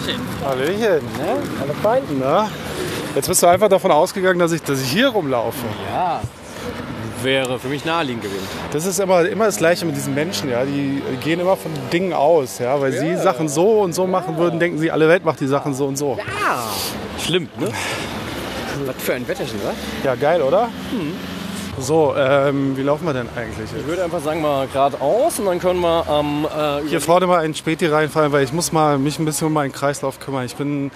Weiterchen. Hallöchen. Ne? Alle fein? Na? Jetzt bist du einfach davon ausgegangen, dass ich, dass ich hier rumlaufe. Ja. Wäre für mich naheliegend gewesen. Das ist immer, immer das Gleiche mit diesen Menschen, ja. Die gehen immer von Dingen aus, ja. Weil sie Sachen so und so machen würden, denken sie, alle Welt macht die Sachen so und so. Ja. Schlimm, ne? Was für ein Wetterchen, was? Ja, geil, oder? So, ähm, wie laufen wir denn eigentlich? Ich würde einfach sagen, mal geradeaus und dann können wir am. äh, Hier vorne mal ein Späti reinfallen, weil ich muss mal mich ein bisschen um meinen Kreislauf kümmern. Ich bin,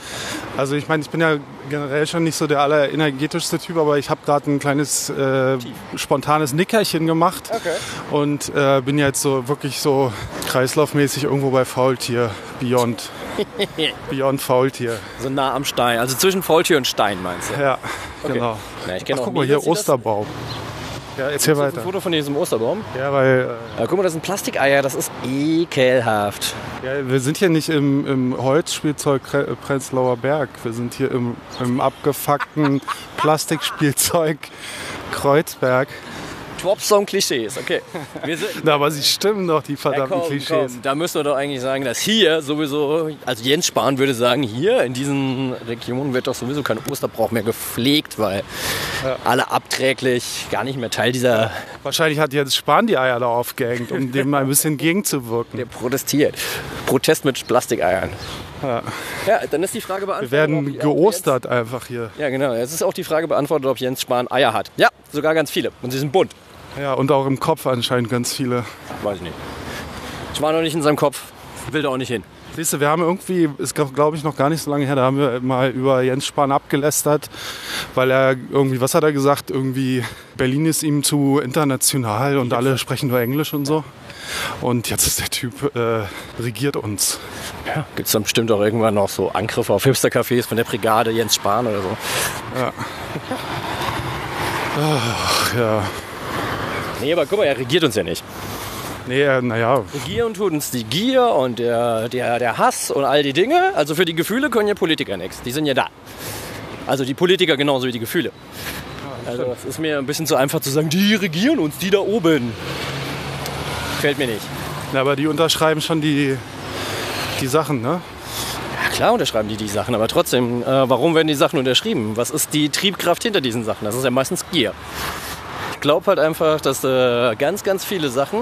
also ich meine, ich bin ja generell schon nicht so der allerenergetischste Typ, aber ich habe gerade ein kleines äh, spontanes Nickerchen gemacht Okay. und äh, bin jetzt so wirklich so kreislaufmäßig irgendwo bei Faultier, Beyond, Beyond Faultier. so nah am Stein. Also zwischen Faultier und Stein, meinst du? Ja, genau. Ja, ich Ach, auch guck mal hier die das- Osterbaum. Ja, erzähl das weiter. Ein Foto von diesem Osterbaum. Ja, weil Ja, guck mal, das sind Plastikeier, das ist ekelhaft. äh, ja, wir sind hier nicht im, im Holzspielzeug Prenzlauer Berg. Wir sind hier im, im abgefuckten Plastikspielzeug Kreuzberg. Dropsong Klischees, okay. Wir sind, Na, aber sie stimmen doch, die Ja, verdammten komm, Klischees. komm, da müssen wir doch eigentlich sagen, dass hier sowieso, also Jens Spahn würde sagen, hier in diesen Regionen wird doch sowieso kein Osterbrauch mehr gepflegt, weil alle abträglich gar nicht mehr Teil dieser, Wahrscheinlich hat jetzt Spahn die Eier da aufgehängt, um dem mal ein bisschen gegenzuwirken. der protestiert. Protest mit Plastikeiern. Ja. Ja, dann ist die Frage beantwortet. Wir werden geostert einfach hier. Jens, ja, genau. Jetzt ist auch die Frage beantwortet, ob Jens Spahn Eier hat. Ja, sogar ganz viele. Und sie sind bunt. Ja, und auch im Kopf anscheinend ganz viele. Weiß ich nicht. Ich war noch nicht in seinem Kopf. Will da auch nicht hin. Siehst du, wir haben irgendwie, ist glaube ich noch gar nicht so lange her, da haben wir mal über Jens Spahn abgelästert, weil er irgendwie, was hat er gesagt, irgendwie Berlin ist ihm zu international und alle sprechen nur Englisch und so. Und jetzt ist der Typ, äh, regiert uns. Ja, Gibt es dann bestimmt auch irgendwann noch so Angriffe auf Hipster-Cafés von der Brigade Jens Spahn oder so. Ach ja, Nee, aber guck mal, er regiert uns ja nicht. nee, naja, Regieren tut uns die Gier und der, der, der Hass und all die Dinge. Also für die Gefühle können ja Politiker nichts. Die sind ja da. Also die Politiker genauso wie die Gefühle. Also es ist mir ein bisschen zu einfach zu sagen, die regieren uns, die da oben. Gefällt mir nicht. Na, aber die unterschreiben schon die, die Sachen, ne? Ja, klar unterschreiben die die Sachen, aber trotzdem, äh, warum werden die Sachen unterschrieben? Was ist die Triebkraft hinter diesen Sachen? Das ist ja meistens Gier. Ich glaube halt einfach, dass äh, ganz, ganz viele Sachen,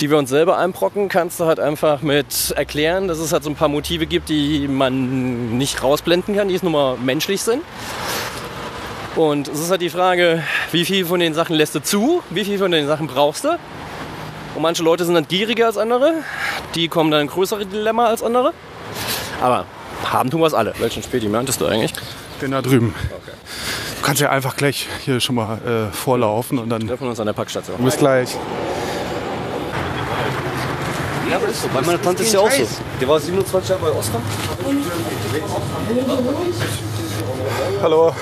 die wir uns selber einbrocken, kannst du halt einfach mit erklären, dass es halt so ein paar Motive gibt, die man nicht rausblenden kann, die es nur mal menschlich sind. Und es ist halt die Frage, wie viel von den Sachen lässt du zu, wie viel von den Sachen brauchst du. Und manche Leute sind dann gieriger als andere, die kommen dann in größere Dilemma als andere. Aber haben tun wir es alle. Welchen Späti meintest du eigentlich? Den da drüben. Du kannst ja einfach gleich hier schon mal äh, vorlaufen und dann Treffen wir uns an der Packstation. bis gleich. Ja, aber ist so. Bei meiner Tante ist ja auch so. Die war 27 Jahre bei Oscar. Hallo.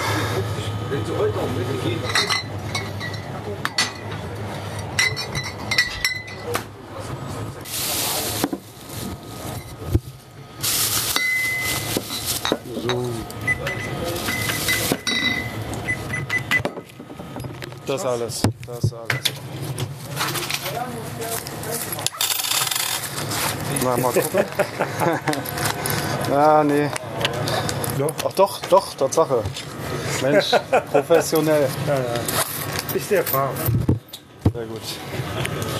Das alles. Das alles. Na, mal gucken. ah, nee. Ach doch, doch, Tatsache. Mensch, professionell. Ist der Farm. Sehr gut.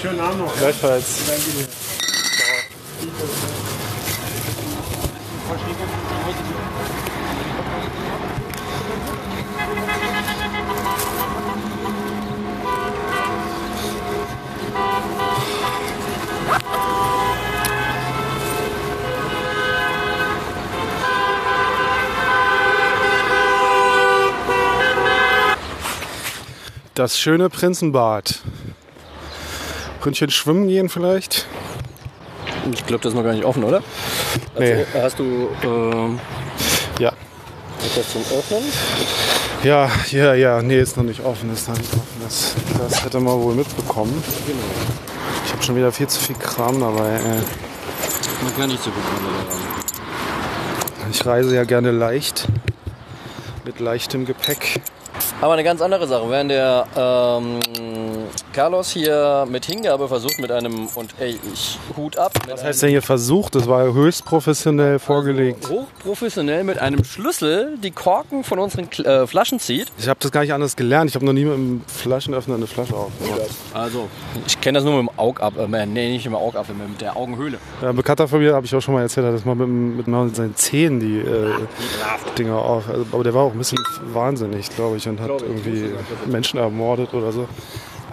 Schönen Abend noch. Gleichfalls. Das schöne Prinzenbad. Ründchen schwimmen gehen vielleicht? Ich glaube, das ist noch gar nicht offen, oder? Nee. Also, hast du ähm, Ja. etwas zum Öffnen? Ja, ja, ja. Nee, ist noch nicht offen. Ist noch nicht offen. Das, das hätte man wohl mitbekommen. Ich habe schon wieder viel zu viel Kram dabei. Ey. Man kann nicht so gut Ich reise ja gerne leicht. Mit leichtem Gepäck. Aber eine ganz andere Sache. Während der ähm, Carlos hier mit Hingabe versucht mit einem, und ey, ich Hut ab, Was heißt denn hier versucht? Das war höchst professionell vorgelegt. hochprofessionell mit einem Schlüssel die Korken von unseren äh, Flaschen zieht. Ich habe das gar nicht anders gelernt. Ich habe noch nie mit einem Flaschenöffner eine Flasche aufgemacht. Also, ich kenne das nur mit dem Augapfel, äh, nee, nicht mit dem Augapfel, mit der Augenhöhle. Ja, ein Bekannter von mir, habe ich auch schon mal erzählt, hat das mal mit, mit seinen Zähnen die äh, Dinger auf. Also, aber der war auch ein bisschen wahnsinnig, glaube ich, und hat irgendwie Menschen ermordet oder so.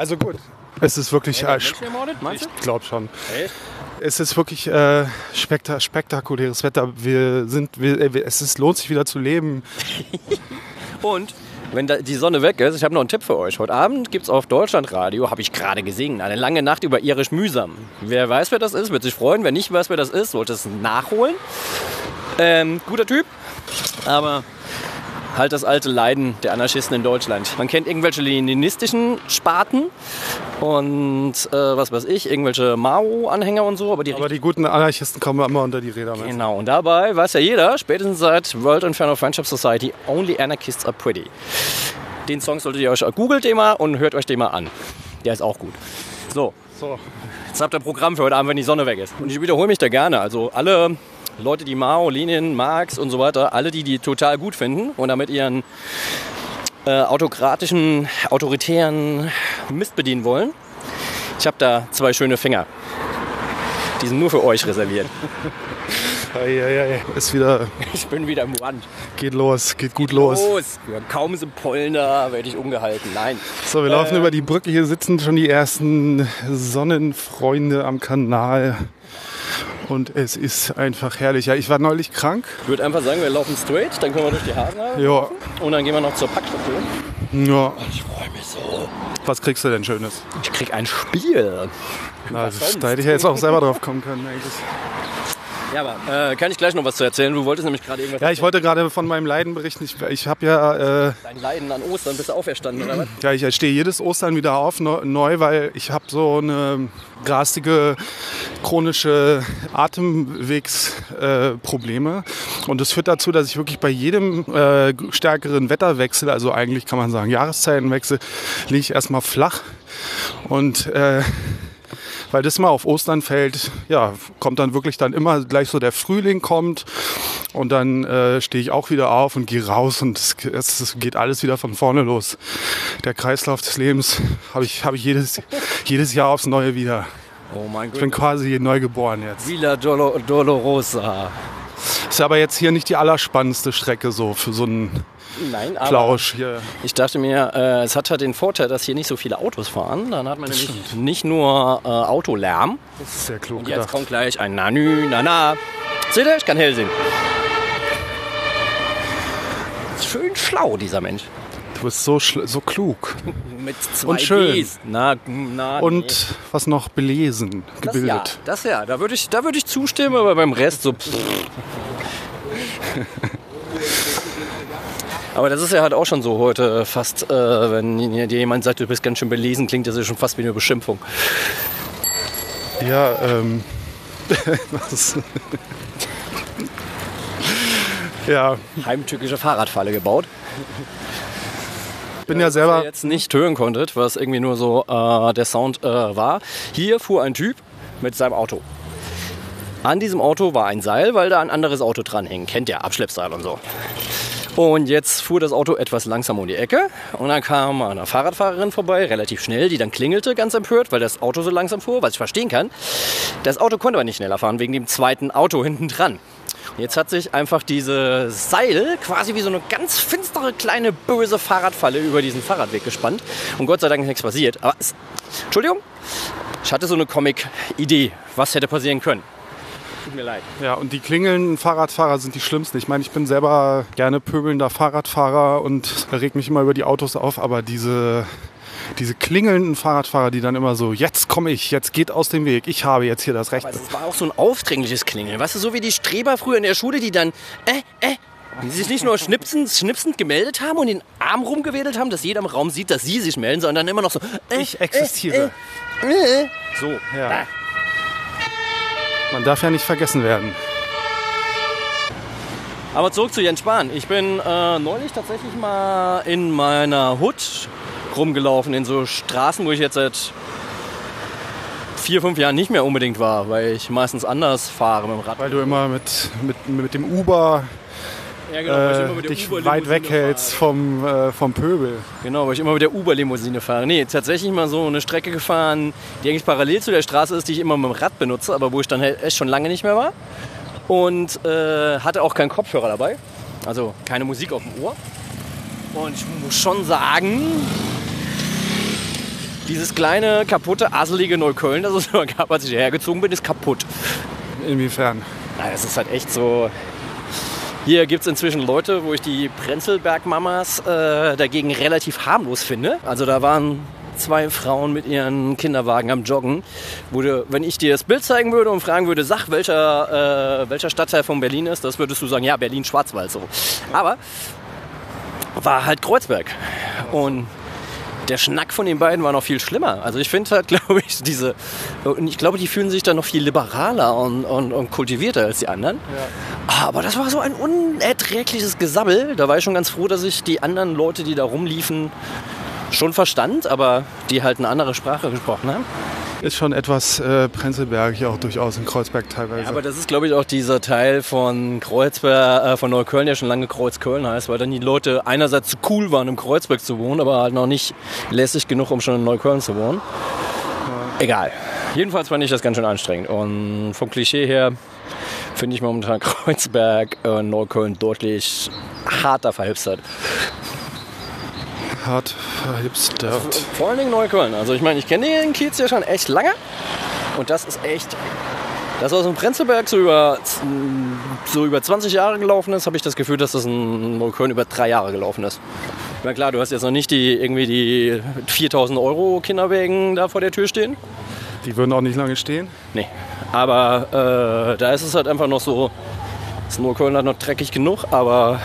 Also gut. Es ist wirklich, äh, ich glaube schon. Echt? Es ist wirklich äh, spekta spektakuläres Wetter. Wir sind, wir, äh, wir- es ist, lohnt sich wieder zu leben. Und wenn da die Sonne weg ist, ich habe noch einen Tipp für euch. Heute Abend gibt es auf Deutschlandradio, habe ich gerade gesehen, eine lange Nacht über irisch mühsam. Wer weiß, wer das ist, wird sich freuen. Wer nicht weiß, wer das ist, sollte es nachholen. Ähm, guter Typ, aber halt das alte Leiden der Anarchisten in Deutschland. Man kennt irgendwelche leninistischen Sparten und äh, was weiß ich, irgendwelche Mao-Anhänger und so, aber die Aber die guten Anarchisten kommen immer unter die Räder. Genau, und dabei weiß ja jeder, spätestens seit World Inferno Friendship Society, Only Anarchists are pretty. Den Song solltet ihr euch, googelt den mal und hört euch den mal an. Der ist auch gut. So, So. jetzt habt ihr Programm für heute Abend, wenn die Sonne weg ist. Und ich wiederhole mich da gerne. Also alle Leute, die Mao, Lenin, Marx und so weiter, alle, die die total gut finden und damit ihren äh, autokratischen, autoritären Mist bedienen wollen. Ich habe da zwei schöne Finger. Die sind nur für euch reserviert. Ei, ei, ei. Ist wieder, Ich bin wieder im Rand. geht los, geht gut los. Los! Ja, kaum sind Pollen da, werde ich umgehalten. Nein. So, wir laufen über die Brücke. Hier sitzen schon die ersten Sonnenfreunde am Kanal. Und es ist einfach herrlich. Ja, ich war neulich krank. Ich würde einfach sagen, wir laufen straight, dann können wir durch die Haare Ja, und dann gehen wir noch zur Packstation. ja. Ich freue mich so. Was kriegst du denn Schönes? Ich krieg ein Spiel. Na, sonst? da hätte ich ja jetzt auch selber drauf kommen können. Eigentlich. Ja, aber äh, kann ich gleich noch was zu erzählen? Du wolltest nämlich gerade irgendwas Ja, ich wollte gerade von meinem Leiden berichten. Ich, ich habe ja, äh, Dein Leiden an Ostern, bist du auferstanden, oder was? ja, ich stehe jedes Ostern wieder auf neu, weil ich habe so eine garstige chronische Atemwegsprobleme äh, und das führt dazu, dass ich wirklich bei jedem äh, stärkeren Wetterwechsel, also eigentlich kann man sagen Jahreszeitenwechsel, liege ich erstmal flach und äh, weil das mal auf Ostern fällt, ja, kommt dann wirklich dann immer gleich so der Frühling kommt und dann äh, stehe ich auch wieder auf und gehe raus und es, es, geht alles wieder von vorne los. Der Kreislauf des Lebens habe ich, hab ich jedes, jedes Jahr aufs Neue wieder. Oh mein Ich Gott. bin quasi neu geboren jetzt. Villa Dolo Dolorosa. Ist aber jetzt hier nicht die allerspannendste Strecke so für so einen Nein, aber Plausch hier. ich dachte mir, äh, es hat halt den Vorteil, dass hier nicht so viele Autos fahren. Dann hat man nämlich nicht nur äh, Autolärm. Das ist sehr klug Und jetzt gedacht. kommt gleich ein Nanü, Nana. Seht ihr? Ich kann hell sehen. Schön schlau, dieser Mensch. Du bist so, so klug. Mit zwei Und schön. Ds. Na, na, nee. Und was noch belesen, das gebildet. ja, das ja. Da würde ich, da würd ich zustimmen, aber beim Rest so. Aber das ist ja halt auch schon so heute fast, äh, wenn dir jemand sagt, du bist ganz schön belesen, klingt das ja schon fast wie eine Beschimpfung. Ja, ähm. was? ja, Heimtückische Fahrradfalle gebaut. bin ja ihr selber. jetzt nicht hören konntet, was irgendwie nur so äh, der Sound äh, war. Hier fuhr ein Typ mit seinem Auto. An diesem Auto war ein Seil, weil da ein anderes Auto dran hing. Kennt ihr, Abschleppseil und so. Und jetzt fuhr das Auto etwas langsam um die Ecke und dann kam eine Fahrradfahrerin vorbei, relativ schnell, die dann klingelte, ganz empört, weil das Auto so langsam fuhr, was ich verstehen kann. Das Auto konnte aber nicht schneller fahren, wegen dem zweiten Auto hinten dran. Jetzt hat sich einfach dieses Seil quasi wie so eine ganz finstere, kleine, böse Fahrradfalle über diesen Fahrradweg gespannt. Und Gott sei Dank ist nichts passiert. Aber es, Entschuldigung, ich hatte so eine Comic-Idee, was hätte passieren können. Tut mir leid. Ja, und die klingelnden Fahrradfahrer sind die schlimmsten. Ich meine, ich bin selber gerne pöbelnder Fahrradfahrer und reg mich immer über die Autos auf, aber diese, diese klingelnden Fahrradfahrer, die dann immer so, jetzt komme ich, jetzt geht aus dem Weg, ich habe jetzt hier das Recht. Also es war auch so ein aufdringliches Klingeln. Weißt du, so wie die Streber früher in der Schule, die dann, äh, äh, die sich nicht nur schnipsend, schnipsend gemeldet haben und den Arm rumgewedelt haben, dass jeder im Raum sieht, dass sie sich melden, sondern dann immer noch so, äh, Ich existiere. äh, äh. So, ja. Man darf ja nicht vergessen werden. Aber zurück zu Jens Spahn. Ich bin äh, neulich tatsächlich mal in meiner Hut rumgelaufen in so Straßen, wo ich jetzt seit vier, fünf Jahren nicht mehr unbedingt war, weil ich meistens anders fahre mit dem Rad. Weil du immer mit, mit, mit dem Uber Ja, genau, weil ich immer äh, dich weit weghältst vom, äh, vom Pöbel. Genau, weil ich immer mit der Uber-Limousine fahre. Nee, tatsächlich mal so eine Strecke gefahren, die eigentlich parallel zu der Straße ist, die ich immer mit dem Rad benutze, aber wo ich dann halt echt schon lange nicht mehr war. Und äh, hatte auch keinen Kopfhörer dabei. Also keine Musik auf dem Ohr. Und ich muss schon sagen, dieses kleine, kaputte, asselige Neukölln, das es immer gab, als ich hierher gezogen bin, ist kaputt. Inwiefern? Na, es ist halt echt so. Hier gibt es inzwischen Leute, wo ich die Prenzlberg-Mamas äh, dagegen relativ harmlos finde. Also da waren zwei Frauen mit ihren Kinderwagen am Joggen. Du, wenn ich dir das Bild zeigen würde und fragen würde, sag, welcher, äh, welcher Stadtteil von Berlin ist, das würdest du sagen, ja, Berlin-Schwarzwald so. Aber war halt Kreuzberg. Und der Schnack von den beiden war noch viel schlimmer. Also ich finde halt, glaube ich, diese, und ich glaube, die fühlen sich dann noch viel liberaler und, und, und kultivierter als die anderen. Aber das war so ein unerträgliches Gesabbel. Da war ich schon ganz froh, dass ich die anderen Leute, die da rumliefen, schon verstand, aber die halt eine andere Sprache gesprochen haben. Ist schon etwas äh, Prenzlbergig auch durchaus in Kreuzberg teilweise. Aber das ist, glaube ich, auch dieser Teil von Kreuzberg, äh, von Neukölln, der schon lange Kreuzköln heißt, weil dann die Leute einerseits zu cool waren, im Kreuzberg zu wohnen, aber halt noch nicht lässig genug, um schon in Neukölln zu wohnen. Egal. Jedenfalls fand ich das ganz schön anstrengend. Und vom Klischee her finde ich momentan Kreuzberg und Neukölln deutlich harter verhipstert. Hart verhipstert. Vor allen Dingen Neukölln. Also ich meine, ich kenne den Kiez ja schon echt lange. Und das ist echt... Das, was in Prenzlberg so über, so über 20 Jahre gelaufen ist, habe ich das Gefühl, dass das in Neukölln über drei Jahre gelaufen ist. Na klar, du hast jetzt noch nicht die, irgendwie die 4000 Euro Kinderwägen da vor der Tür stehen. Die würden auch nicht lange stehen. Nee. Aber äh, da ist es halt einfach noch so, das Neukölln hat noch dreckig genug, aber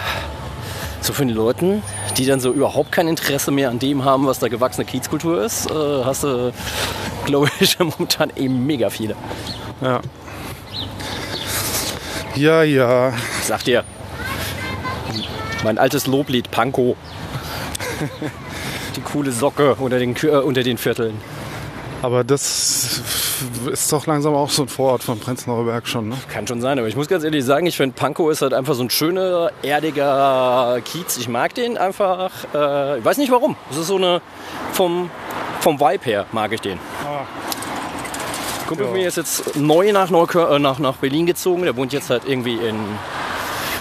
so für die Leuten, die dann so überhaupt kein Interesse mehr an dem haben, was da gewachsene Kiezkultur ist, äh, hast du, glaube ich, momentan eben mega viele. Ja. Ja, ja. Sag dir, mein altes Loblied Panko. Die coole Socke unter den, äh, unter den Vierteln. Aber das ist doch langsam auch so ein Vorort von Prenzlauer Berg schon, ne? Kann schon sein, aber ich muss ganz ehrlich sagen, ich finde Pankow ist halt einfach so ein schöner, erdiger Kiez. Ich mag den einfach. Äh, ich weiß nicht warum. Es ist so eine. Vom, vom Vibe her mag ich den. Kumpel von mir ist jetzt neu nach, Neukölln, äh, nach, nach Berlin gezogen. Der wohnt jetzt halt irgendwie in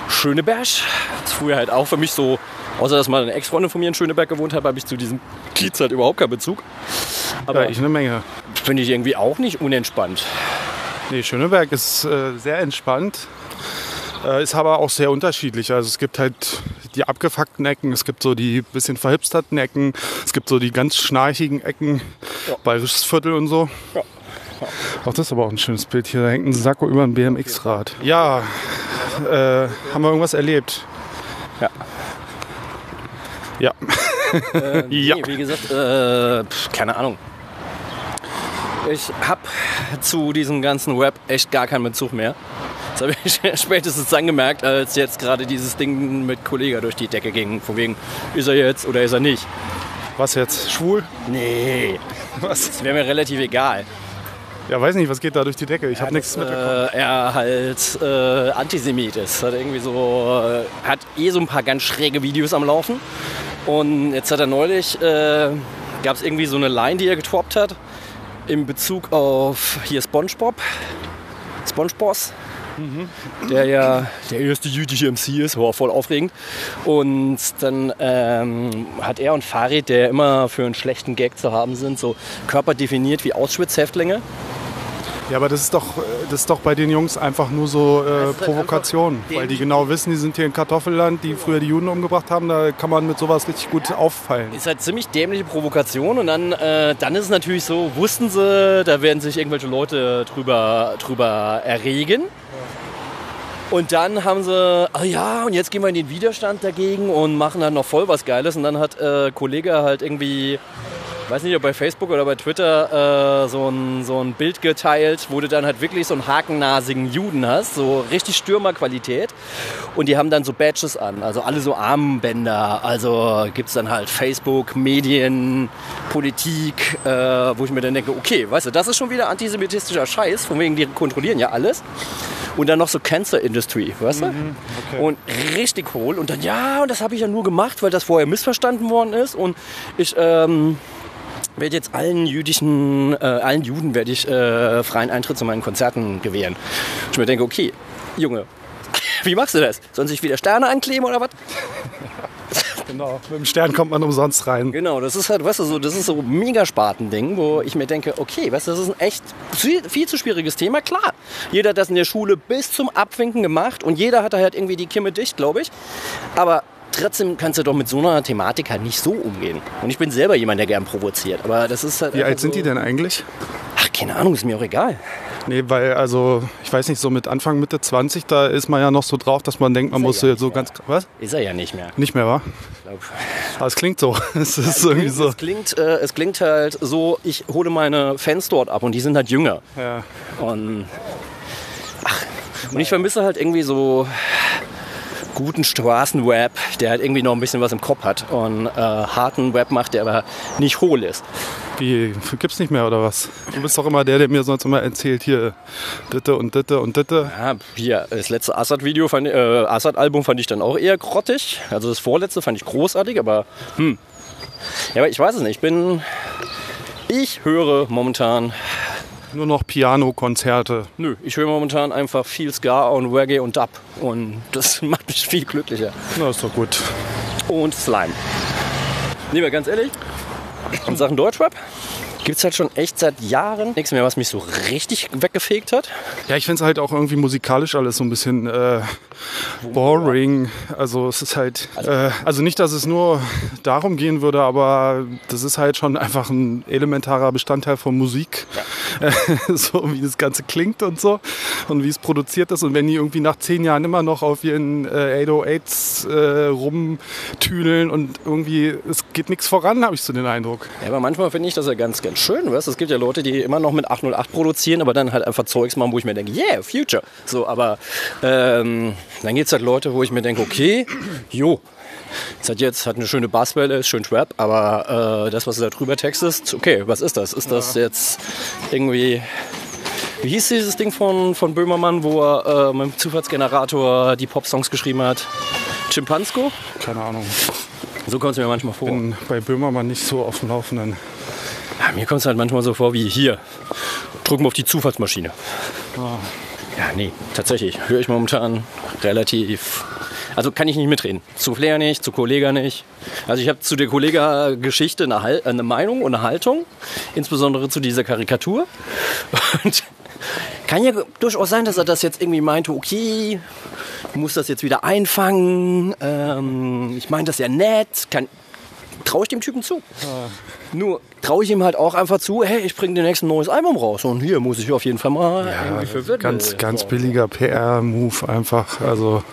Schöneberg. Das ist früher halt auch für mich so. Außer dass mal eine Ex-Freundin von mir in Schöneberg gewohnt hat, habe ich zu diesem Kiez halt überhaupt keinen Bezug. Aber Ja, ich eine Menge. Finde ich irgendwie auch nicht unentspannt. Nee, Schöneberg ist äh, sehr entspannt. Äh, ist aber auch sehr unterschiedlich. Also es gibt halt die abgefuckten Ecken, es gibt so die bisschen verhipsterten Ecken, es gibt so die ganz schnarchigen Ecken, Bayerisches Viertel und so. Ja. Auch das ist aber auch ein schönes Bild hier. Da hängt ein Sakko über ein BMX-Rad. Ja, äh, haben wir irgendwas erlebt? Ja. Ja. Äh, Ja. Nee, wie gesagt, äh, pf, keine Ahnung. Ich habe zu diesem ganzen Web echt gar keinen Bezug mehr. Das habe ich spätestens dann gemerkt, als jetzt gerade dieses Ding mit Kollega durch die Decke ging. Von wegen, ist er jetzt oder ist er nicht? Was jetzt? Schwul? Nee, Was? das wäre mir relativ egal. Ja, weiß nicht, was geht da durch die Decke? Ich habe nichts mitbekommen. Äh, er halt äh, Antisemit ist. Hat irgendwie so, äh, hat eh so ein paar ganz schräge Videos am Laufen. Und jetzt hat er neulich, äh, gab es irgendwie so eine Line, die er getroppt hat, in Bezug auf hier SpongeBob, SpongeBoss, der ja der erste jüdische MC ist, war voll aufregend. Und dann ähm, hat er und Farid, der immer für einen schlechten Gag zu haben sind, so Körper definiert wie Auschwitz-Häftlinge. Ja, aber das ist doch, das ist doch bei den Jungs einfach nur so äh, halt Provokation. Weil die genau wissen, die sind hier in Kartoffelland, die früher die Juden umgebracht haben. Da kann man mit sowas richtig gut auffallen. Ist halt ziemlich dämliche Provokation und dann, äh, dann ist es natürlich so, wussten sie, da werden sich irgendwelche Leute drüber, drüber erregen. Und dann haben sie, ah ja, und jetzt gehen wir in den Widerstand dagegen und machen dann noch voll was Geiles. Und dann hat äh, Kollege halt irgendwie weiß nicht, ob bei Facebook oder bei Twitter äh, so, ein, so ein Bild geteilt, wo du dann halt wirklich so einen hakennasigen Juden hast, so richtig Stürmerqualität. Und die haben dann so Badges an, also alle so Armbänder. Also gibt es dann halt Facebook, Medien, Politik, äh, wo ich mir dann denke, okay, weißt du, das ist schon wieder antisemitistischer Scheiß, von wegen die kontrollieren ja alles. Und dann noch so Cancer Industry, weißt du? okay. Und richtig hohl. Und dann, ja, und das habe ich ja nur gemacht, weil das vorher missverstanden worden ist. Und ich ähm, werde jetzt allen jüdischen, äh, allen Juden werde ich äh, freien Eintritt zu meinen Konzerten gewähren. Ich mir denke, okay, Junge, wie machst du das? Sollen sich wieder Sterne ankleben oder was? Genau. Mit dem Stern kommt man umsonst rein. Genau, das ist halt, weißt du, so, das ist so ein Megasparten-Ding, wo ich mir denke, okay, weißt du, das ist ein echt viel, viel zu schwieriges Thema. Klar, jeder hat das in der Schule bis zum Abwinken gemacht und jeder hat da halt irgendwie die Kimme dicht, glaube ich. Aber trotzdem kannst du doch mit so einer Thematik halt nicht so umgehen. Und ich bin selber jemand, der gern provoziert. Aber das ist halt. Wie alt sind so, die denn eigentlich? Ach, keine Ahnung, ist mir auch egal. Nee, weil, also, ich weiß nicht, so mit Anfang, Mitte 20, da ist man ja noch so drauf, dass man denkt, man muss ja so ganz. Was? Ist er ja nicht mehr. Nicht mehr, wa? Ich glaub. Aber es klingt so. Es ist irgendwie so. Es, klingt, äh, es klingt halt so, ich hole meine Fans dort ab und die sind halt jünger. Ja. Und, ach, und ich vermisse halt irgendwie so guten Straßenrap, der halt irgendwie noch ein bisschen was im Kopf hat und äh, harten Rap macht, der aber nicht hohl ist. Wie, gibt's nicht mehr oder was? Du bist doch immer der, der mir sonst immer erzählt, hier, ditte und ditte und ditte. Ja, hier, das letzte Assad-Video, äh, Assad-Album fand ich dann auch eher grottig. Also das vorletzte fand ich großartig, aber hm. Ja, aber ich weiß es nicht. Ich bin, ich höre momentan Nur noch Piano-Konzerte. Nö, ich höre momentan einfach viel Ska und Reggae und Dub. Und das macht mich viel glücklicher. Na, ist doch gut. Und Slime. Nee, mal ganz ehrlich, in Sachen Deutschrap gibt es halt schon echt seit Jahren nichts mehr, was mich so richtig weggefegt hat. Ja, ich finde es halt auch irgendwie musikalisch alles so ein bisschen äh, boring. Also es ist halt, äh, also nicht, dass es nur darum gehen würde, aber das ist halt schon einfach ein elementarer Bestandteil von Musik. so wie das Ganze klingt und so und wie es produziert ist. Und wenn die irgendwie nach zehn Jahren immer noch auf ihren äh, 808s äh, rumtüdeln und irgendwie, es geht nichts voran, habe ich so den Eindruck. Ja, aber manchmal finde ich das ja ganz, ganz schön. Weißt? Es gibt ja Leute, die immer noch mit 808 produzieren, aber dann halt einfach Zeugs machen, wo ich mir denke, yeah, Future. So, aber ähm, dann gibt es halt Leute, wo ich mir denke, okay, jo. Es hat jetzt hat eine schöne Basswelle, ist schön Trap, aber äh, das, was du da drüber textest, okay, was ist das? Ist das jetzt irgendwie wie hieß dieses Ding von, von Böhmermann, wo er äh, mit dem Zufallsgenerator die Popsongs geschrieben hat? Chimpansko? Keine Ahnung. So kommt es mir manchmal vor. Bin bei Böhmermann nicht so auf dem Laufenden. Ja, mir kommt es halt manchmal so vor wie hier. Drücken wir auf die Zufallsmaschine. Ja, nee, tatsächlich. Höre ich momentan relativ. Also kann ich nicht mitreden. Zu Flair nicht, zu Kollega nicht. Also ich habe zu der Kollega-Geschichte eine, Hal- eine Meinung und eine Haltung. Insbesondere zu dieser Karikatur. Und kann ja durchaus sein, dass er das jetzt irgendwie meinte, okay, ich muss das jetzt wieder einfangen. Ähm, ich meine das ja nett. Kann, traue ich dem Typen zu. Nur traue ich ihm halt auch einfach zu, hey, ich bringe demnächst ein neues Album raus und hier muss ich auf jeden Fall mal irgendwie für widmen. Ganz, ganz billiger PR-Move einfach. Also,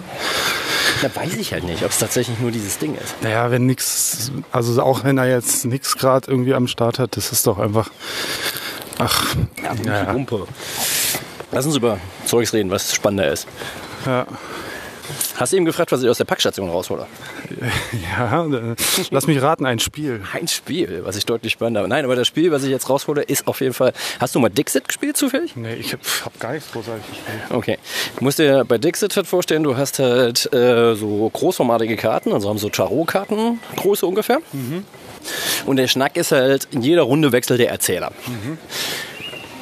Da weiß ich halt nicht, ob es tatsächlich nur dieses Ding ist. naja, wenn nix, also auch wenn er jetzt nichts gerade irgendwie am Start hat, das ist doch einfach, ach, Ja, Ja, ja. Wumpe. Lass uns über Zeugs reden, was spannender ist. ja, Hast du eben gefragt, was ich aus der Packstation raushole? ja, äh, lass mich raten, ein Spiel. Ein Spiel, was ich deutlich spannender habe. Nein, aber das Spiel, was ich jetzt raushole, ist auf jeden Fall. Hast du mal Dixit gespielt zufällig? Nee, ich hab, hab gar nichts großartig gespielt. Okay. Du musst dir bei Dixit halt vorstellen, du hast halt äh, so großformatige Karten, also haben so Tarotkarten Größe ungefähr. Und der Schnack ist halt, in jeder Runde wechselt der Erzähler.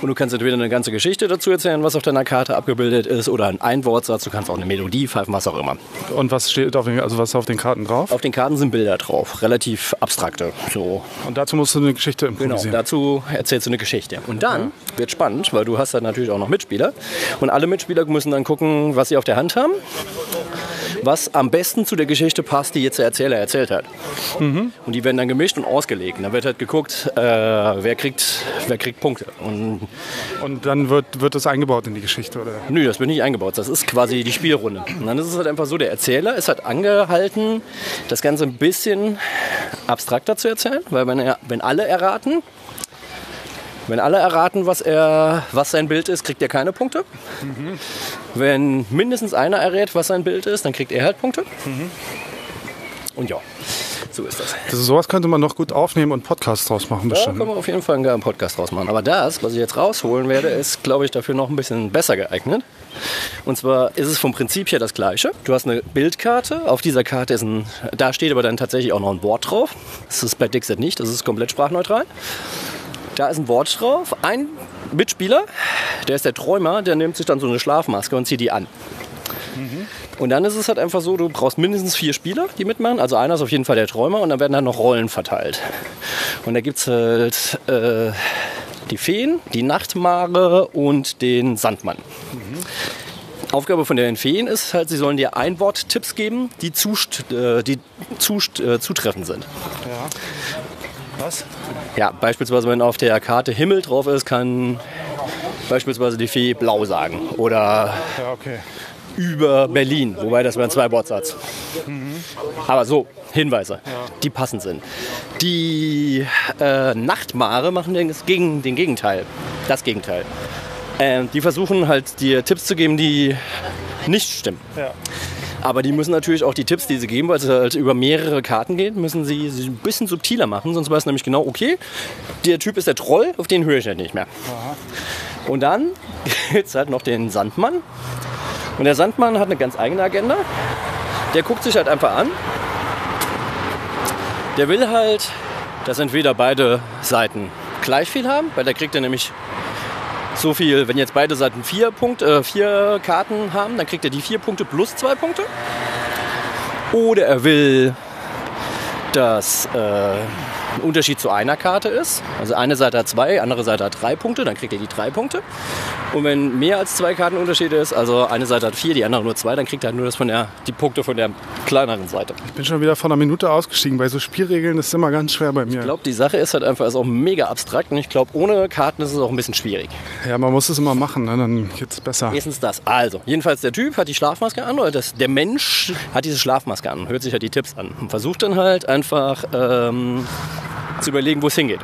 Und du kannst entweder eine ganze Geschichte dazu erzählen, was auf deiner Karte abgebildet ist, oder einen Einwortsatz, du kannst auch eine Melodie pfeifen, was auch immer. Und was steht auf den, also was ist auf den Karten drauf? Auf den Karten sind Bilder drauf, relativ abstrakte. So. Und dazu musst du eine Geschichte Genau, improvisieren. dazu erzählst du eine Geschichte. Und dann wird spannend, weil du hast dann natürlich auch noch Mitspieler. Und alle Mitspieler müssen dann gucken, was sie auf der Hand haben, was am besten zu der Geschichte passt, die jetzt der Erzähler erzählt hat. Und die werden dann gemischt und ausgelegt. Und dann wird halt geguckt, äh, wer, kriegt, wer kriegt Punkte. Und Und dann wird, wird das eingebaut in die Geschichte, oder? Nö, das wird nicht eingebaut. Das ist quasi die Spielrunde. Und dann ist es halt einfach so, der Erzähler ist halt angehalten, das Ganze ein bisschen abstrakter zu erzählen, weil wenn, er, wenn alle erraten, wenn alle erraten, was, er, was sein Bild ist, kriegt er keine Punkte. Wenn mindestens einer errät, was sein Bild ist, dann kriegt er halt Punkte. Und ja, so ist das. Also sowas könnte man noch gut aufnehmen und Podcasts draus machen Da bestimmt. können wir auf jeden Fall einen Podcast draus machen. Aber das, was ich jetzt rausholen werde, ist, glaube ich, dafür noch ein bisschen besser geeignet. Und zwar ist es vom Prinzip her das gleiche. Du hast eine Bildkarte. Auf dieser Karte ist ein, da steht aber dann tatsächlich auch noch ein Wort drauf. Das ist bei Dixit nicht, das ist komplett sprachneutral. Da ist ein Wort drauf. Ein Mitspieler, der ist der Träumer, der nimmt sich dann so eine Schlafmaske und zieht die an. Und dann ist es halt einfach so, du brauchst mindestens vier Spieler, die mitmachen. Also einer ist auf jeden Fall der Träumer und dann werden dann noch Rollen verteilt. Und da gibt es halt äh, die Feen, die Nachtmare und den Sandmann. Aufgabe von den Feen ist halt, sie sollen dir Einworttipps geben, die, zust, äh, die zust, äh, zutreffend sind. Was? Ja, beispielsweise, wenn auf der Karte Himmel drauf ist, kann beispielsweise die Fee blau sagen. Oder Ja, okay. über Berlin, wobei das wäre ein Zwei-Wortsatz. Aber so, Hinweise, die passend sind. Die äh, Nachtmare machen den, gegen, den Gegenteil, das Gegenteil. Ähm, die versuchen halt dir Tipps zu geben, die nicht stimmen. Ja. Aber die müssen natürlich auch die Tipps, die sie geben, weil es halt über mehrere Karten geht, müssen sie, sie ein bisschen subtiler machen. Sonst weiß nämlich genau, okay, der Typ ist der Troll, auf den höre ich halt nicht mehr. Und dann gibt es halt noch den Sandmann. Und der Sandmann hat eine ganz eigene Agenda. Der guckt sich halt einfach an. Der will halt, dass entweder beide Seiten gleich viel haben, weil da kriegt er nämlich so viel, wenn jetzt beide Seiten vier, Punkte, äh, vier Karten haben, dann kriegt er die vier Punkte plus zwei Punkte. Oder er will, dass äh, ein Unterschied zu einer Karte ist. Also eine Seite hat zwei, andere Seite hat drei Punkte, dann kriegt er die drei Punkte. Und wenn mehr als zwei Karten Unterschied ist, also eine Seite hat vier, die andere nur zwei, dann kriegt er halt nur das von der, die Punkte von der kleineren Seite. Ich bin schon wieder vor einer Minute ausgestiegen. Bei so Spielregeln ist es immer ganz schwer bei mir. Ich glaube, die Sache ist halt einfach ist auch mega abstrakt und ich glaube, ohne Karten ist es auch ein bisschen schwierig. Ja, man muss es immer machen, ne? dann geht es besser. Erstens das. Also, jedenfalls der Typ hat die Schlafmaske an oder das, der Mensch hat diese Schlafmaske an, hört sich halt die Tipps an und versucht dann halt einfach ähm, zu überlegen, wo es hingeht.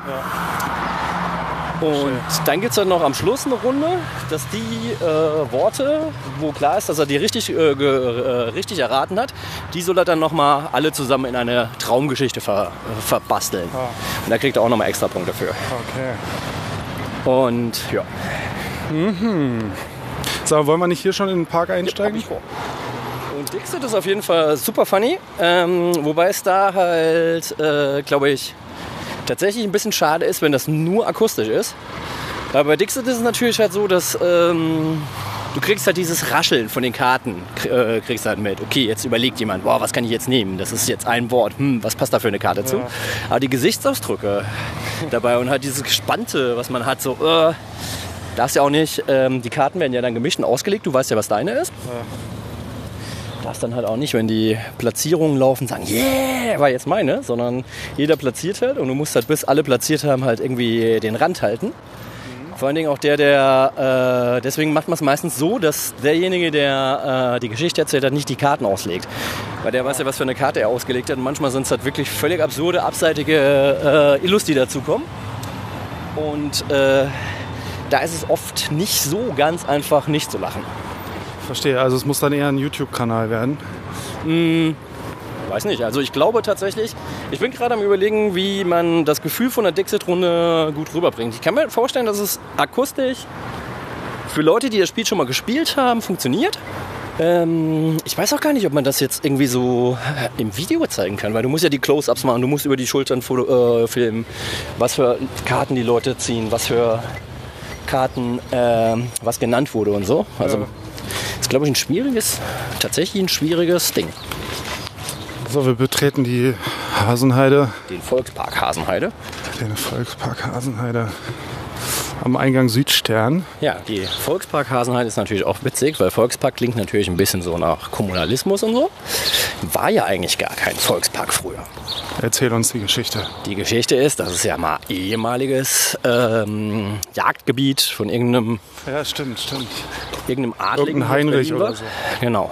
Und dann gibt es dann noch am Schluss eine Runde, dass die äh, Worte, wo klar ist, dass er die richtig, äh, äh, richtig erraten hat, die soll er dann nochmal alle zusammen in eine Traumgeschichte ver, äh, verbasteln. Und da kriegt er auch nochmal extra Punkte für. Okay. Und ja, So, wollen wir nicht hier schon in den Park einsteigen? Und Dixit ist auf jeden Fall super funny, ähm, wobei es da halt, äh, glaube ich, tatsächlich ein bisschen schade ist, wenn das nur akustisch ist. Aber bei Dixit ist es natürlich halt so, dass ähm, du kriegst halt dieses Rascheln von den Karten, äh, kriegst halt mit. Okay, jetzt überlegt jemand, boah, was kann ich jetzt nehmen? Das ist jetzt ein Wort, hm, was passt da für eine Karte zu? Aber die Gesichtsausdrücke dabei und halt dieses Gespannte, was man hat, so, äh, darfst ja auch nicht, ähm, die Karten werden ja dann gemischt und ausgelegt, du weißt ja, was deine ist darfst dann halt auch nicht, wenn die Platzierungen laufen, sagen, yeah, war jetzt meine, sondern jeder platziert halt und du musst halt bis alle platziert haben, halt irgendwie den Rand halten. Vor allen Dingen auch der, der, äh, deswegen macht man es meistens so, dass derjenige, der äh, die Geschichte erzählt hat, nicht die Karten auslegt. Weil der weiß ja, was für eine Karte er ausgelegt hat. Und manchmal sind es halt wirklich völlig absurde, abseitige äh, Illus, die dazukommen. Und äh, da ist es oft nicht so ganz einfach, nicht zu lachen. Verstehe, also es muss dann eher ein YouTube-Kanal werden. Weiß nicht. Also ich glaube tatsächlich, ich bin gerade am überlegen, wie man das Gefühl von der Dixit-Runde gut rüberbringt. Ich kann mir vorstellen, dass es akustisch für Leute, die das Spiel schon mal gespielt haben, funktioniert. Ähm, ich weiß auch gar nicht, ob man das jetzt irgendwie so äh, im Video zeigen kann, weil du musst ja die Close-Ups machen, du musst über die Schultern äh, filmen, was für Karten die Leute ziehen, was für Karten, ähm, was genannt wurde und so. Also das ist, glaube ich, ein schwieriges, tatsächlich ein schwieriges Ding. So, wir betreten die Hasenheide, Den Volkspark Hasenheide. den Volkspark Hasenheide am Eingang Südstern. Ja, die Volkspark Hasenheide ist natürlich auch witzig, weil Volkspark klingt natürlich ein bisschen so nach Kommunalismus und so. War ja eigentlich gar kein Volkspark früher. Erzähl uns die Geschichte. Die Geschichte ist, dass es ja mal ehemaliges ähm, Jagdgebiet von irgendeinem, Ja, stimmt, stimmt. irgendeinem Adligen Irgendein Heinrich oder so. Genau.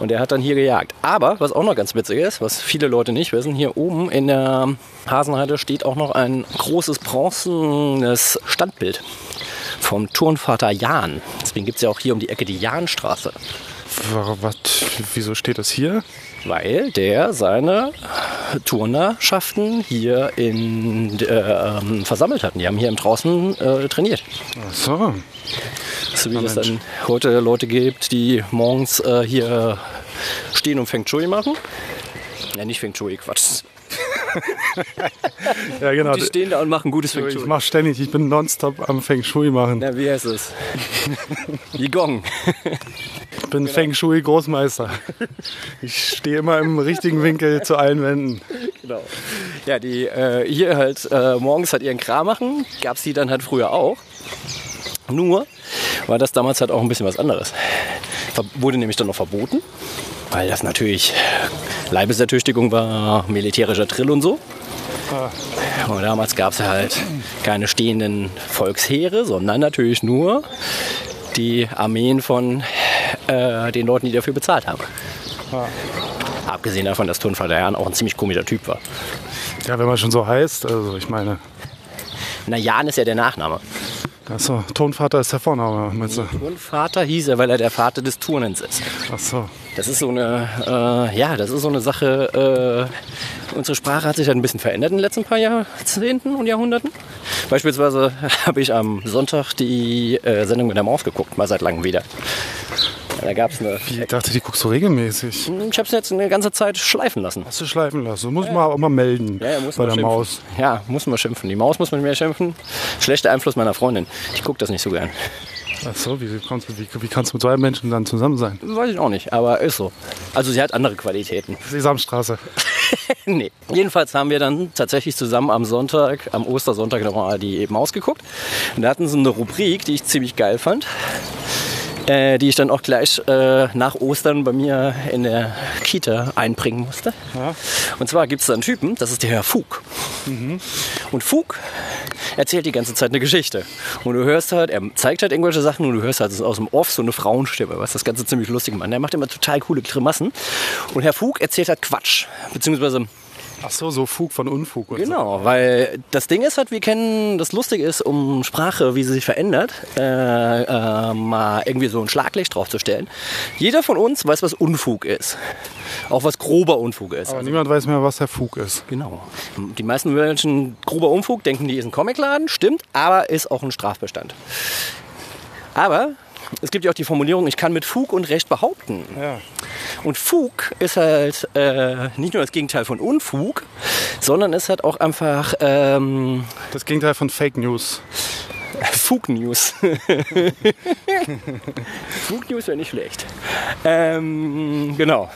Und er hat dann hier gejagt. Aber, was auch noch ganz witzig ist, was viele Leute nicht wissen, hier oben in der Hasenheide steht auch noch ein großes bronzenes Standbild vom Turnvater Jan. Deswegen gibt es ja auch hier um die Ecke die Jahnstraße. Was, wieso steht das hier? Weil der seine Turnerschaften hier in, äh, versammelt hat. Die haben hier im draußen äh, trainiert. Ach so. So wie es dann heute Leute gibt, die morgens äh, hier stehen und Feng Shui machen. Ja, nicht Feng Shui, Quatsch. Ja, genau. Die stehen da und machen gutes Feng Ich Shui. mache ständig, ich bin nonstop am Feng Shui machen. Na, wie heißt es? Wie Bin Feng Shui Großmeister. Ich stehe immer im richtigen Winkel zu allen Wänden. Genau. Ja, die äh, hier halt äh, morgens halt ihren Kram machen, gab es die dann halt früher auch. Nur war das damals halt auch ein bisschen was anderes. Ver wurde nämlich dann noch verboten, weil das natürlich Leibesertüchtigung war, militärischer Drill und so. Und damals gab es halt keine stehenden Volksheere, sondern natürlich nur die Armeen von äh, den Leuten, die dafür bezahlt haben. Abgesehen davon, dass Turnvater Jan auch ein ziemlich komischer Typ war. Ja, wenn man schon so heißt, also ich meine, Na, Jan ist ja der Nachname. achso, Tonvater ist der Vorname, meinst du? Turnvater hieß er, weil er der Vater des Turnens ist. Achso. Das ist so eine, äh, ja, das ist so eine Sache. Äh, unsere Sprache hat sich halt ein bisschen verändert in den letzten paar Jahrzehnten und Jahrhunderten. Beispielsweise habe ich am Sonntag die äh, Sendung mit der Maus geguckt, mal seit langem wieder. Da gab es eine. Ich dachte, die guckst du regelmäßig. Ich habe es jetzt eine ganze Zeit schleifen lassen. Hast du schleifen lassen? Muss man auch mal melden Ja, ja, muss bei man der schimpfen. Maus. Ja, muss man schimpfen. Die Maus muss man mehr schimpfen. Schlechter Einfluss meiner Freundin. Ich gucke das nicht so gern. Achso, wie, kannst du- wie, wie kannst du mit so einem Menschen dann zusammen sein? Weiß ich auch nicht, aber ist so. Also sie hat andere Qualitäten. Sesamstraße. nee. Jedenfalls haben wir dann tatsächlich zusammen am Sonntag, am Ostersonntag nochmal die Maus geguckt. Und da hatten sie eine Rubrik, die ich ziemlich geil fand. Äh, die ich dann auch gleich äh, nach Ostern bei mir in der Kita einbringen musste. Und zwar gibt es da einen Typen, das ist der Herr Fug. Und Fug erzählt die ganze Zeit eine Geschichte. Und du hörst halt, er zeigt halt irgendwelche Sachen und du hörst halt aus dem Off so eine Frauenstimme, was das Ganze ziemlich lustig macht. Der macht immer total coole Grimassen. Und Herr Fug erzählt halt Quatsch. Beziehungsweise Achso, so Fug von Unfug. Und Genau, weil das Ding ist halt, wir kennen, das Lustige ist, um Sprache, wie sie sich verändert, äh, äh, mal irgendwie so ein Schlaglicht draufzustellen. Jeder von uns weiß, was Unfug ist. Auch was grober Unfug ist. So. Aber niemand weiß mehr, was der Fug ist. Genau. Die meisten Menschen, grober Unfug, denken, die ist ein Comicladen, stimmt, aber ist auch ein Strafbestand. Aber es gibt ja auch die Formulierung, ich kann mit Fug und Recht behaupten. Ja. Und Fug ist halt äh, nicht nur das Gegenteil von Unfug, sondern ist halt auch einfach ähm, Das Gegenteil von Fake News. Fug News. Fug News wäre nicht schlecht. Ähm, genau.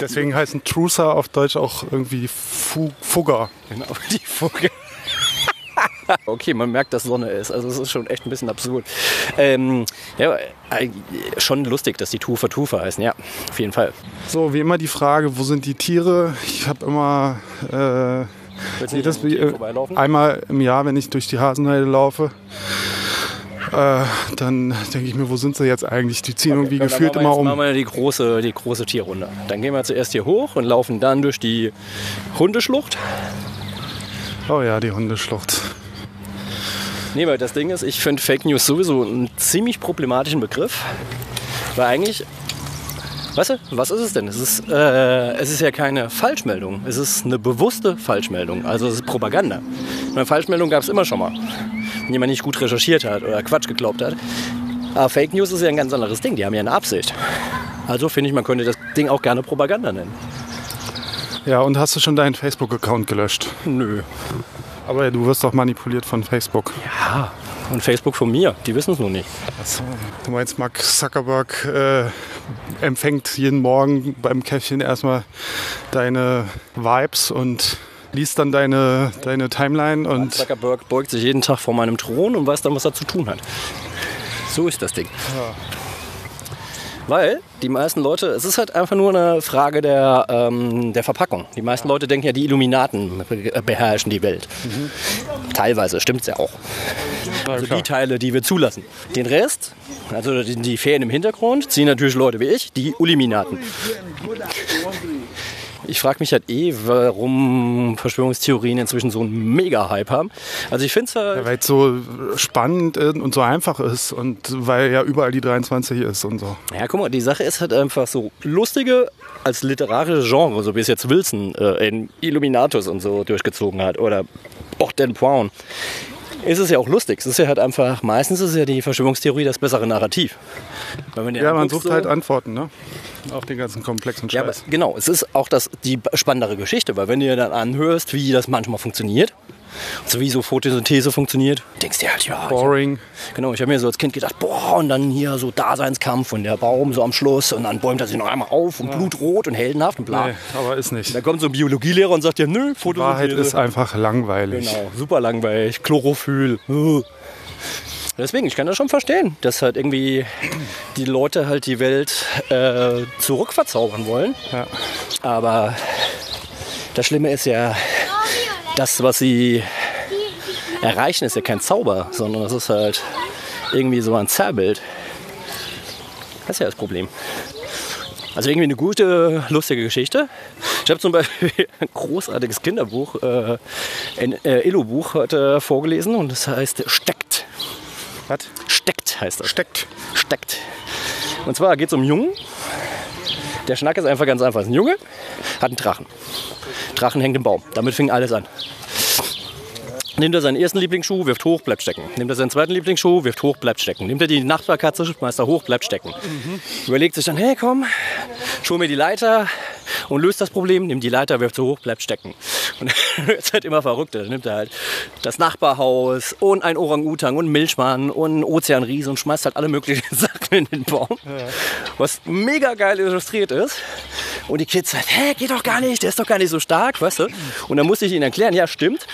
Deswegen heißen Trucer auf Deutsch auch irgendwie Fu Fugger. Genau, die Fuge. Okay, man merkt, dass Sonne ist. Also es ist schon echt ein bisschen absurd. Ähm, ja, äh, schon lustig, dass die Tufer Tufer heißen. Ja, auf jeden Fall. So, wie immer die Frage, wo sind die Tiere? Ich habe immer äh, Tieren äh, vorbeilaufen? einmal im Jahr, wenn ich durch die Hasenheide laufe. Äh, dann denke ich mir, wo sind sie jetzt eigentlich? Die ziehen irgendwie Dann gefühlt immer jetzt, um. Machen wir die große, die große Tierrunde. Dann gehen wir zuerst hier hoch und laufen dann durch die Hundeschlucht. Oh ja, die Hundeschlucht. Nee, weil das Ding ist, ich finde Fake News sowieso einen ziemlich problematischen Begriff. Weil eigentlich, weißt du, was ist es denn? Es ist, äh, es ist ja keine Falschmeldung. Es ist eine bewusste Falschmeldung. Also es ist Propaganda. Eine Falschmeldung gab es immer schon mal. Wenn jemand nicht gut recherchiert hat oder Quatsch geglaubt hat. Aber Fake News ist ja ein ganz anderes Ding. Die haben ja eine Absicht. Also finde ich, man könnte das Ding auch gerne Propaganda nennen. Ja, und hast du schon deinen Facebook-Account gelöscht? Nö. Aber du wirst doch manipuliert von Facebook. Ja. Und Facebook von mir, die wissen es nur nicht. Achso. Du meinst, Mark Zuckerberg äh, empfängt jeden Morgen beim Käffchen erstmal deine Vibes und liest dann deine, deine Timeline und Zuckerberg beugt sich jeden Tag vor meinem Thron und weiß dann, was er zu tun hat. So ist das Ding. Weil die meisten Leute, es ist halt einfach nur eine Frage der, ähm, der Verpackung. Die meisten Leute denken ja, die Illuminaten be- beherrschen die Welt. Teilweise stimmt es ja auch. Also die Teile, die wir zulassen. Den Rest, also die, die Fäden im Hintergrund, ziehen natürlich Leute wie ich, die Illuminaten. Ich frage mich halt eh, warum Verschwörungstheorien inzwischen so einen Mega-Hype haben. Also ich finde es halt, Weil es so spannend und so einfach ist und weil ja überall die 23 ist und so. ja guck mal, die Sache ist halt einfach so lustige als literarische Genre, so wie es jetzt Wilson äh, in Illuminatus und so durchgezogen hat oder auch Dan Brown. Ist es ja auch lustig. Es ist ja halt einfach, meistens ist ja die Verschwörungstheorie das bessere Narrativ. Ja, man sucht halt Antworten, ne? Auf den ganzen komplexen Ja, Scheiß. genau, es ist auch das, die spannendere Geschichte, weil wenn du dir dann anhörst, wie das manchmal funktioniert, so wie so Photosynthese funktioniert, denkst du dir halt, ja, Boring. ich, genau, ich habe mir so als Kind gedacht, boah, und dann hier so Daseinskampf und der Baum so am Schluss und dann bäumt er sich noch einmal auf und blutrot und heldenhaft und bla. Nee, aber ist nicht. Da kommt so ein Biologielehrer und sagt dir, nö, Die Wahrheit Photosynthese. ist einfach langweilig. Genau, super langweilig, Chlorophyll. Uh. Deswegen, ich kann das schon verstehen, dass halt irgendwie die Leute halt die Welt äh, zurückverzaubern wollen. Ja. Aber das Schlimme ist ja, das, was sie erreichen, ist ja kein Zauber, sondern das ist halt irgendwie so ein Zerrbild. Das ist ja das Problem. Also irgendwie eine gute, lustige Geschichte. Ich habe zum Beispiel ein großartiges Kinderbuch, äh, ein äh, Illo-Buch heute vorgelesen und das heißt Steckt. Was? Steckt heißt das. Steckt. Steckt. Und zwar geht es um einen Jungen. Der Schnack ist einfach ganz einfach. Es ist ein Junge, hat einen Drachen. Drachen hängt im Baum. Damit fing alles an. Nimmt er seinen ersten Lieblingsschuh, wirft hoch, bleibt stecken. Nimmt er seinen zweiten Lieblingsschuh, wirft hoch, bleibt stecken. Nimmt er die Nachbarkatze, schmeißt er hoch, bleibt stecken. Überlegt sich dann, hey komm, schul mir die Leiter und löst das Problem. Nimmt die Leiter, wirft sie hoch, bleibt stecken. Und dann wird halt immer verrückter. Dann nimmt er halt das Nachbarhaus und ein Orang-Utang und Milchmann und Ozeanriese und schmeißt halt alle möglichen Sachen in den Baum. Was mega geil illustriert ist. Und die Kids sagen, hä, geht doch gar nicht, der ist doch gar nicht so stark, weißt du? Und dann musste ich ihnen erklären, ja, stimmt.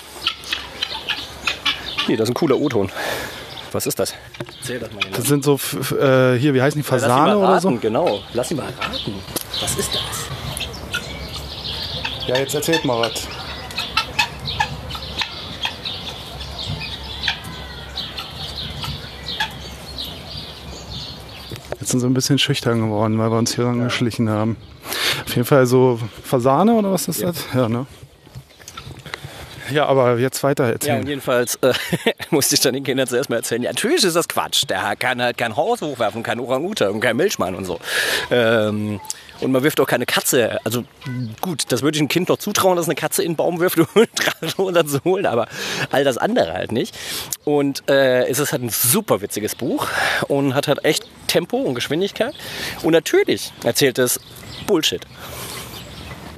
Nee, das ist ein cooler O-Ton. Was ist das? Erzähl das mal genau. Das sind so, äh, hier, wie heißen die, Fasane mal oder so? Genau, lass ihn mal raten. Was ist das? Ja, jetzt erzählt mal was. Jetzt sind sie ein bisschen schüchtern geworden, weil wir uns hier angeschlichen haben. Auf jeden Fall so Fasane oder was ist das? Ja, ne? Ja, aber jetzt weiter Ja, und erzählen. jedenfalls äh, musste ich dann den Kindern zuerst mal erzählen, ja, natürlich ist das Quatsch. Der kann halt kein Haus hochwerfen, kein Orang-Utan und kein Milchmann und so. Ähm, und man wirft auch keine Katze. Also gut, das würde ich einem Kind noch zutrauen, dass eine Katze in den Baum wirft, um Drachen runter zu holen, aber all das andere halt nicht. Und äh, es ist halt ein super witziges Buch und hat halt echt Tempo und Geschwindigkeit. Und natürlich erzählt es Bullshit.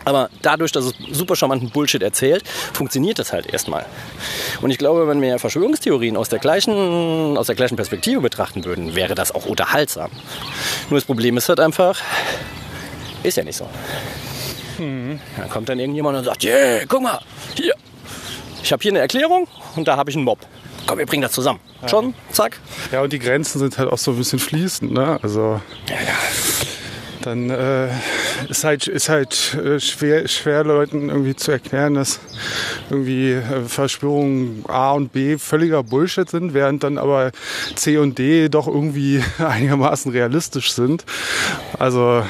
Aber dadurch, dass es super charmanten Bullshit erzählt, funktioniert das halt erstmal. Und ich glaube, wenn wir Verschwörungstheorien aus der gleichen, aus der gleichen Perspektive betrachten würden, wäre das auch unterhaltsam. Nur das Problem ist halt einfach, ist ja nicht so. Dann kommt dann irgendjemand und sagt, yeah, guck mal, hier, ich habe hier eine Erklärung und da habe ich einen Mob. Komm, wir bringen das zusammen. Schon, zack. Ja, und die Grenzen sind halt auch so ein bisschen fließend, ne? Also dann äh, ist halt, ist halt äh, schwer, schwer Leuten irgendwie zu erklären, dass irgendwie äh, Verschwörungen A und B völliger Bullshit sind, während dann aber C und D doch irgendwie einigermaßen realistisch sind. Also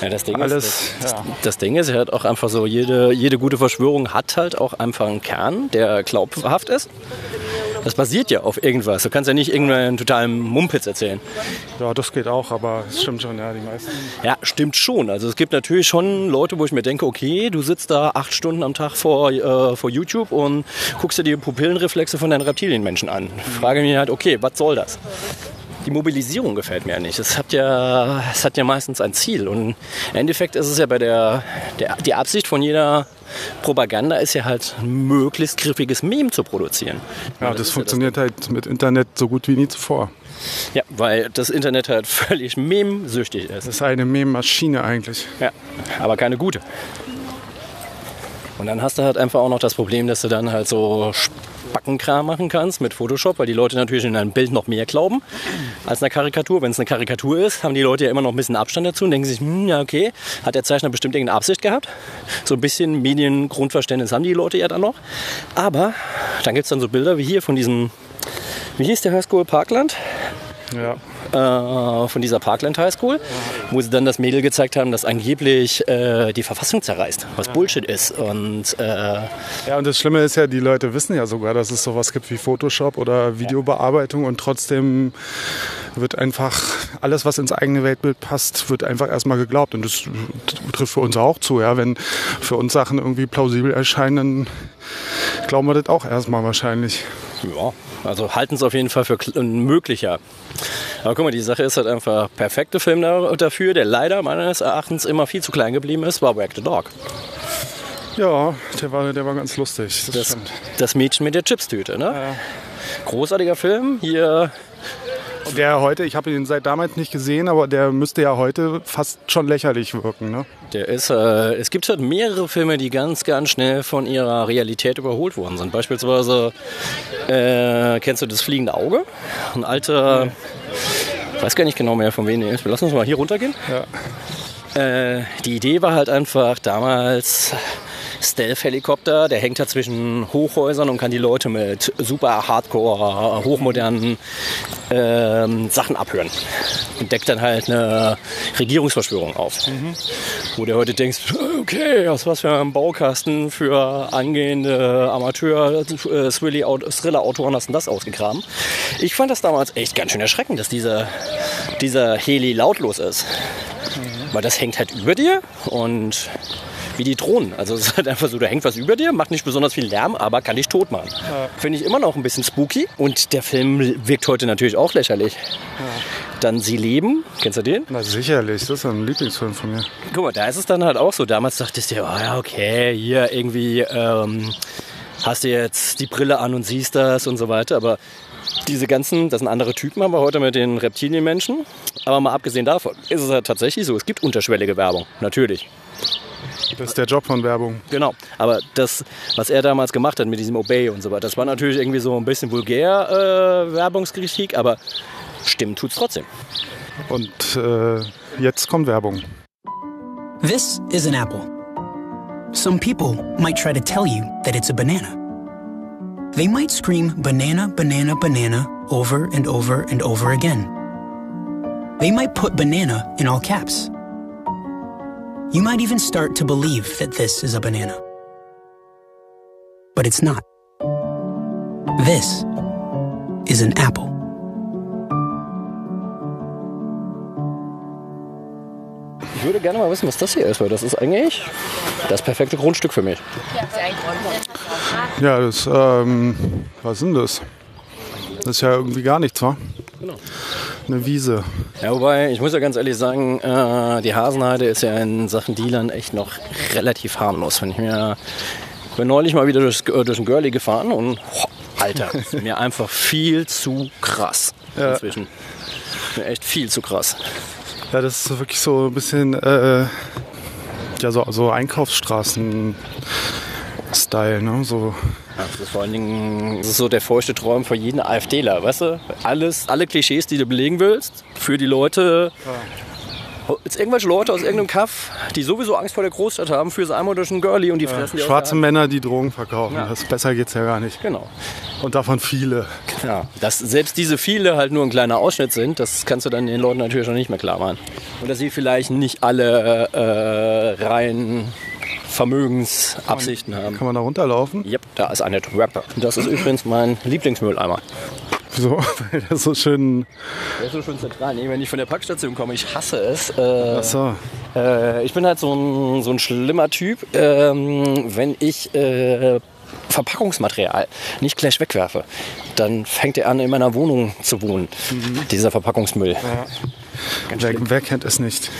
Ja, das Ding Alles, ist, das, das, das Ding ist halt auch einfach so, jede, jede gute Verschwörung hat halt auch einfach einen Kern, der glaubhaft ist. Das basiert ja auf irgendwas. Du kannst ja nicht irgendeinen totalen Mumpitz erzählen. ja, das geht auch, aber es stimmt schon, ja, die meisten. Ja, stimmt schon. Also es gibt natürlich schon Leute, wo ich mir denke, okay, du sitzt da acht Stunden am Tag vor, äh, vor YouTube und guckst dir die Pupillenreflexe von deinen Reptilienmenschen an. Frage mich halt, okay, was soll das? Die Mobilisierung gefällt mir ja nicht. Es hat ja, es hat ja meistens ein Ziel. Und im Endeffekt ist es ja bei der, der die Absicht von jeder Propaganda ist ja halt möglichst griffiges Meme zu produzieren. Ja, das das, ist ja funktioniert halt mit Internet so gut wie nie zuvor. Ja, weil das Internet halt völlig memsüchtig ist. Das ist eine Meme-Maschine eigentlich. Ja, aber keine gute. Und dann hast du halt einfach auch noch das Problem, dass du dann halt so Spackenkram machen kannst mit Photoshop, weil die Leute natürlich in ein Bild noch mehr glauben als eine Karikatur. Wenn es eine Karikatur ist, haben die Leute ja immer noch ein bisschen Abstand dazu und denken sich, hm, ja okay, hat der Zeichner bestimmt irgendeine Absicht gehabt. So ein bisschen Mediengrundverständnis haben die Leute ja dann noch. Aber dann gibt es dann so Bilder wie hier von diesem wie hieß der Highschool Parkland? Ja. Äh, von dieser Parkland High School, wo sie dann das Mädel gezeigt haben, das angeblich äh, die Verfassung zerreißt, was Bullshit ist. Und äh, Ja, und das Schlimme ist ja, die Leute wissen ja sogar, dass es sowas gibt wie Photoshop oder Videobearbeitung und trotzdem wird einfach alles, was ins eigene Weltbild passt, wird einfach erstmal geglaubt. Und das trifft für uns auch zu. Ja? Wenn für uns Sachen irgendwie plausibel erscheinen, dann glauben wir das auch erstmal wahrscheinlich. Ja, also halten es auf jeden Fall für möglicher. Aber guck mal, die Sache ist halt einfach perfekte Film da- dafür, der leider meines Erachtens immer viel zu klein geblieben ist, war Wag the Dog. Ja, der war, der war ganz lustig. Das, Das, das Mädchen mit der Chipstüte, ne? Großartiger Film. Hier Der heute, ich habe ihn seit damals nicht gesehen, aber der müsste ja heute fast schon lächerlich wirken. Ne? Der ist, äh, es gibt halt mehrere Filme, die ganz, ganz schnell von ihrer Realität überholt worden sind. Beispielsweise, äh, kennst du das Fliegende Auge? Ein alter, ich weiß gar nicht genau mehr von wem der ist. Lassen uns mal hier runtergehen. Äh, die Idee war halt einfach damals Stealth-Helikopter, der hängt da zwischen Hochhäusern und kann die Leute mit super hardcore, hochmodernen ähm, Sachen abhören. Und deckt dann halt eine Regierungsverschwörung auf. Wo du heute denkst, okay, aus was für einem Baukasten für angehende Amateur-Thriller-Autoren hast du das ausgegraben? Ich fand das damals echt ganz schön erschreckend, dass dieser, dieser Heli lautlos ist. Weil das hängt halt über dir und wie die Drohnen. Also es ist halt einfach so, da hängt was über dir, macht nicht besonders viel Lärm, aber kann dich tot machen. Finde ich immer noch ein bisschen spooky. Und der Film wirkt heute natürlich auch lächerlich. Dann Sie leben, kennst du den? Na sicherlich, das ist ein Lieblingsfilm von mir. Guck mal, da ist es dann halt auch so. Damals dachtest du, oh ja, okay, hier irgendwie ähm, hast du jetzt die Brille an und siehst das und so weiter. Aber diese ganzen, das sind andere Typen, haben wir heute mit den Reptilienmenschen. Aber mal abgesehen davon ist es halt tatsächlich so, es gibt unterschwellige Werbung, natürlich. Das ist der Job von Werbung. Genau. Aber das, was er damals gemacht hat mit diesem Obey und so weiter, das war natürlich irgendwie so ein bisschen vulgär äh, Werbungskritik, aber stimmen tut's trotzdem. Und äh, jetzt kommt Werbung. This is an apple. Some people might try to tell you that it's a banana. They might scream banana, banana, banana over and over and over again. They might put banana in all caps. You might even start to believe that this is a banana. But it's not. This is an apple. Ich würde gerne mal wissen, was das hier ist, weil das ist eigentlich das perfekte Grundstück für mich. Ja, das, ähm, was sind das? Das ist ja irgendwie gar nichts, wa? Genau. Eine Wiese. Ja, wobei, ich muss ja ganz ehrlich sagen, äh, die Hasenheide ist ja in Sachen Dealern echt noch relativ harmlos. Wenn ich mir, ich bin neulich mal wieder durch, äh, durch ein Girlie gefahren und, boah, Alter, ist mir einfach viel zu krass Ja. inzwischen. Mir echt viel zu krass. Ja, das ist wirklich so ein bisschen, äh, ja, so, so Einkaufsstraßen-Style, ne? So, das vor allen Dingen ist so der feuchte Traum für jeden AfDler, weißt du? Alles, alle Klischees, die du belegen willst, für die Leute. Jetzt irgendwelche Leute aus irgendeinem Kaff, die sowieso Angst vor der Großstadt haben, für einmal durch ein Girlie und die fressen die aus schwarze. Männer, die Drogen verkaufen. Ja. Das, besser geht's ja gar nicht. Genau. Und davon viele. Ja, dass selbst diese viele halt nur ein kleiner Ausschnitt sind, das kannst du dann den Leuten natürlich schon nicht mehr klar machen. Und dass sie vielleicht nicht alle äh, rein Vermögensabsichten haben. Kann man da runterlaufen? Yep, da ist eine Trapper. Das ist übrigens mein Lieblingsmülleimer. So, weil der so schön. Der ist so schön zentral. Nee, wenn ich von der Packstation komme, ich hasse es. Äh, Achso. äh, ich bin halt so ein, so ein schlimmer Typ, ähm, wenn ich äh, Verpackungsmaterial nicht gleich wegwerfe. Dann fängt er an, in meiner Wohnung zu wohnen. Dieser Verpackungsmüll. Wer, wer kennt es nicht?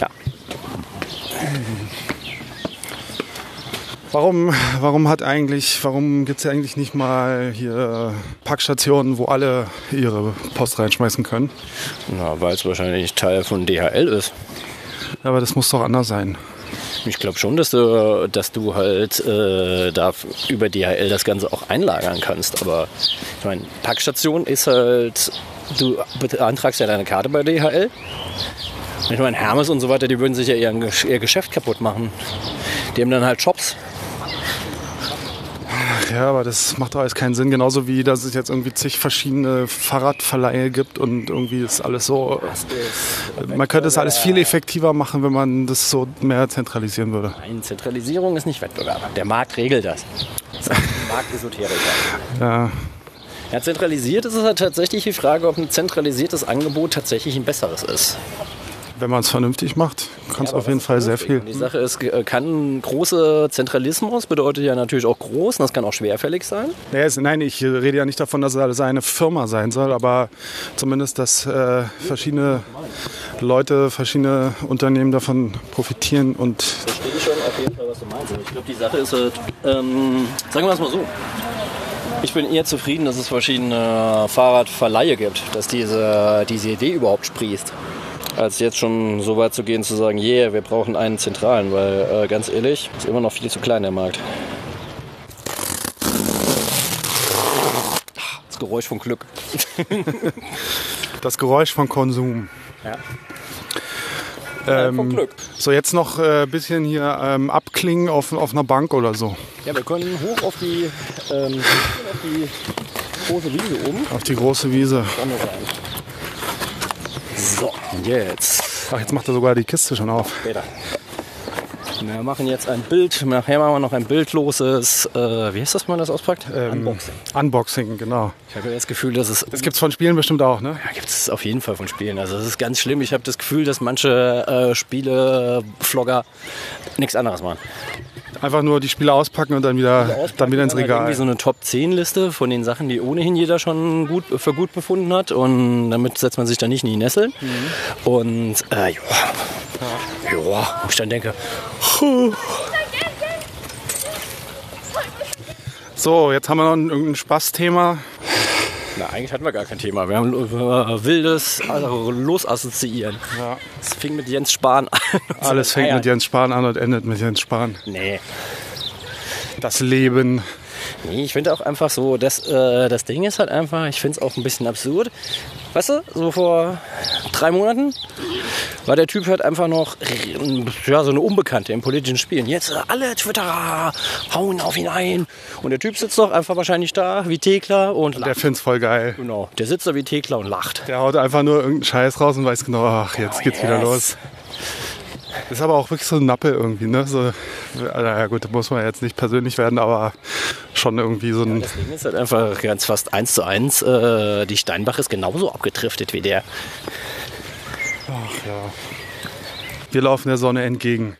Ja. Warum, warum hat eigentlich, warum gibt es eigentlich nicht mal hier Packstationen, wo alle ihre Post reinschmeißen können? Na, weil es wahrscheinlich Teil von DHL ist. Aber das muss doch anders sein. Ich glaube schon, dass du, dass du halt äh, da über DHL das Ganze auch einlagern kannst. Aber ich meine, Packstation ist halt, du beantragst ja deine Karte bei DHL. Ich meine, Hermes und so weiter, die würden sich ja ihr, ihr Geschäft kaputt machen. Die haben dann halt Shops. Ja, aber das macht doch alles keinen Sinn. Genauso wie, dass es jetzt irgendwie zig verschiedene Fahrradverleihe gibt und irgendwie ist alles so. Man könnte es alles viel effektiver machen, wenn man das so mehr zentralisieren würde. Nein, Zentralisierung ist nicht Wettbewerb. Der Markt regelt das. Das Marktesoteriker. Ja, Ja, zentralisiert ist es halt tatsächlich die Frage, ob ein zentralisiertes Angebot tatsächlich ein besseres ist. Wenn man es vernünftig macht, kann es auf jeden Fall sehr viel. Die Sache ist, äh, kann großer Zentralismus bedeutet ja natürlich auch groß und das kann auch schwerfällig sein. Nee, es- nein, ich rede ja nicht davon, dass es eine Firma sein soll, aber zumindest, dass äh, verschiedene Leute, verschiedene Unternehmen davon profitieren und Verstehe ich schon auf jeden Fall, was du meinst. Ich glaube, die Sache ist halt, ähm, sagen wir es mal so. Ich bin eher zufrieden, dass es verschiedene Fahrradverleihe gibt, dass diese, diese Idee überhaupt sprießt. Als jetzt schon so weit zu gehen, zu sagen, yeah, wir brauchen einen zentralen, weil äh, ganz ehrlich, ist immer noch viel zu klein der Markt. Das Geräusch vom Glück. das Geräusch von Konsum. Ja. Ähm, vom Glück. So, jetzt noch ein äh, bisschen hier ähm, abklingen auf, auf einer Bank oder so. Ja, wir können hoch auf die, ähm, auf die große Wiese oben. Auf die große Wiese. Sonne rein. So, und jetzt. Ach, jetzt macht er sogar die Kiste schon auf. Später. Wir machen jetzt ein Bild, nachher machen wir noch ein bildloses, äh, wie heißt das, wenn man das auspackt? Ähm, Unboxing. Unboxing, genau. Ich habe ja das Gefühl, dass es. Das gibt's von Spielen bestimmt auch, ne? Ja, gibt es auf jeden Fall von Spielen. Also das ist ganz schlimm. Ich habe das Gefühl, dass manche äh, Spiele-Vlogger nichts anderes machen. Einfach nur die Spiele auspacken und dann wieder, dann wieder ins Dann halt Irgendwie Regal. so eine Top-10-Liste von den Sachen, die ohnehin jeder schon gut, für gut befunden hat. Und damit setzt man sich dann nicht in die Nesseln. Und äh, ja, ja, wo ich dann denke, So, jetzt haben wir noch ein, irgendein Spaßthema. Na, eigentlich hatten wir gar kein Thema. Wir haben äh, wildes also Losassoziieren. Ja. Es fing mit Jens Spahn an. Alles fängt mit Jens Spahn an und endet mit Jens Spahn. Nee. Das Leben. Nee, ich finde auch einfach so, das, äh, das Ding ist halt einfach, ich finde es auch ein bisschen absurd. Weißt du, so vor drei Monaten war der Typ halt einfach noch ja, so eine Unbekannte im politischen Spielen. Jetzt äh, alle Twitterer hauen auf ihn ein. Und der Typ sitzt doch einfach wahrscheinlich da wie Thekla und Der lacht. find's voll geil. Genau, der sitzt da wie Thekla und lacht. Der haut einfach nur irgendeinen Scheiß raus und weiß genau, ach, jetzt geht's wieder yes. los. Ist aber auch wirklich so ein Nappe irgendwie, ne? So, naja, gut, da muss man jetzt nicht persönlich werden, aber schon irgendwie so ein. Das Ding ist halt einfach ganz fast eins zu eins. Äh, die Steinbach ist genauso abgedriftet wie der. Wir laufen der Sonne entgegen.